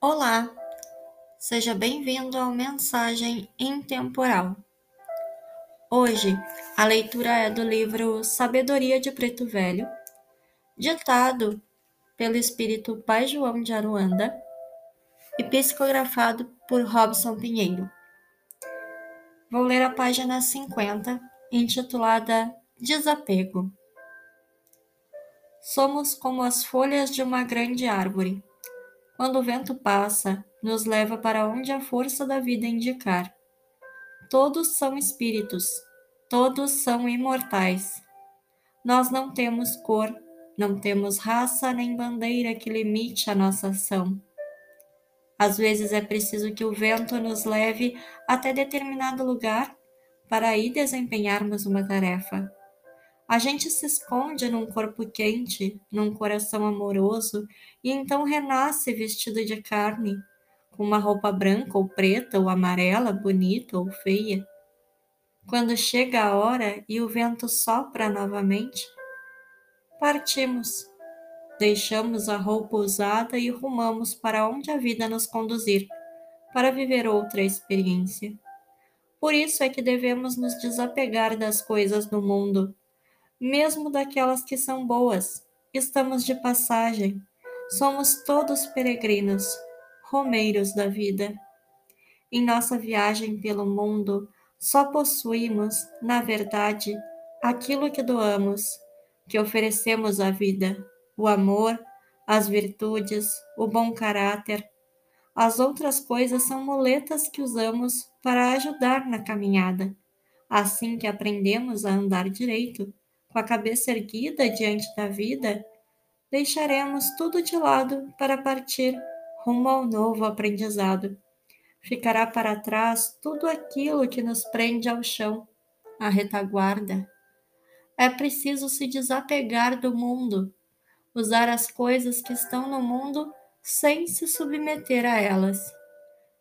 Olá, seja bem-vindo ao Mensagem Intemporal. Hoje, a leitura é do livro Sabedoria de Preto Velho, ditado pelo espírito Pai João de Aruanda e psicografado por Robson Pinheiro. Vou ler a página 50, intitulada Desapego. Somos como as folhas de uma grande árvore quando o vento passa, nos leva para onde a força da vida indicar. Todos são espíritos, todos são imortais. Nós não temos cor, não temos raça nem bandeira que limite a nossa ação. Às vezes é preciso que o vento nos leve até determinado lugar para aí desempenharmos uma tarefa. A gente se esconde num corpo quente, num coração amoroso, e então renasce vestido de carne, com uma roupa branca ou preta ou amarela, bonita ou feia. Quando chega a hora e o vento sopra novamente, partimos. Deixamos a roupa usada e rumamos para onde a vida nos conduzir, para viver outra experiência. Por isso é que devemos nos desapegar das coisas do mundo mesmo daquelas que são boas. Estamos de passagem, somos todos peregrinos, romeiros da vida. Em nossa viagem pelo mundo, só possuímos, na verdade, aquilo que doamos, que oferecemos à vida: o amor, as virtudes, o bom caráter. As outras coisas são muletas que usamos para ajudar na caminhada. Assim que aprendemos a andar direito, com a cabeça erguida diante da vida, deixaremos tudo de lado para partir rumo ao novo aprendizado. Ficará para trás tudo aquilo que nos prende ao chão, a retaguarda. É preciso se desapegar do mundo, usar as coisas que estão no mundo sem se submeter a elas.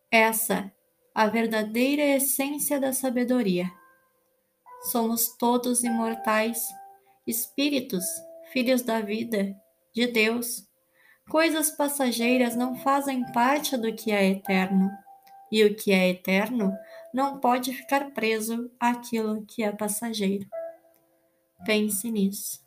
Essa, a verdadeira essência da sabedoria. Somos todos imortais, espíritos, filhos da vida, de Deus. Coisas passageiras não fazem parte do que é eterno, e o que é eterno não pode ficar preso àquilo que é passageiro. Pense nisso.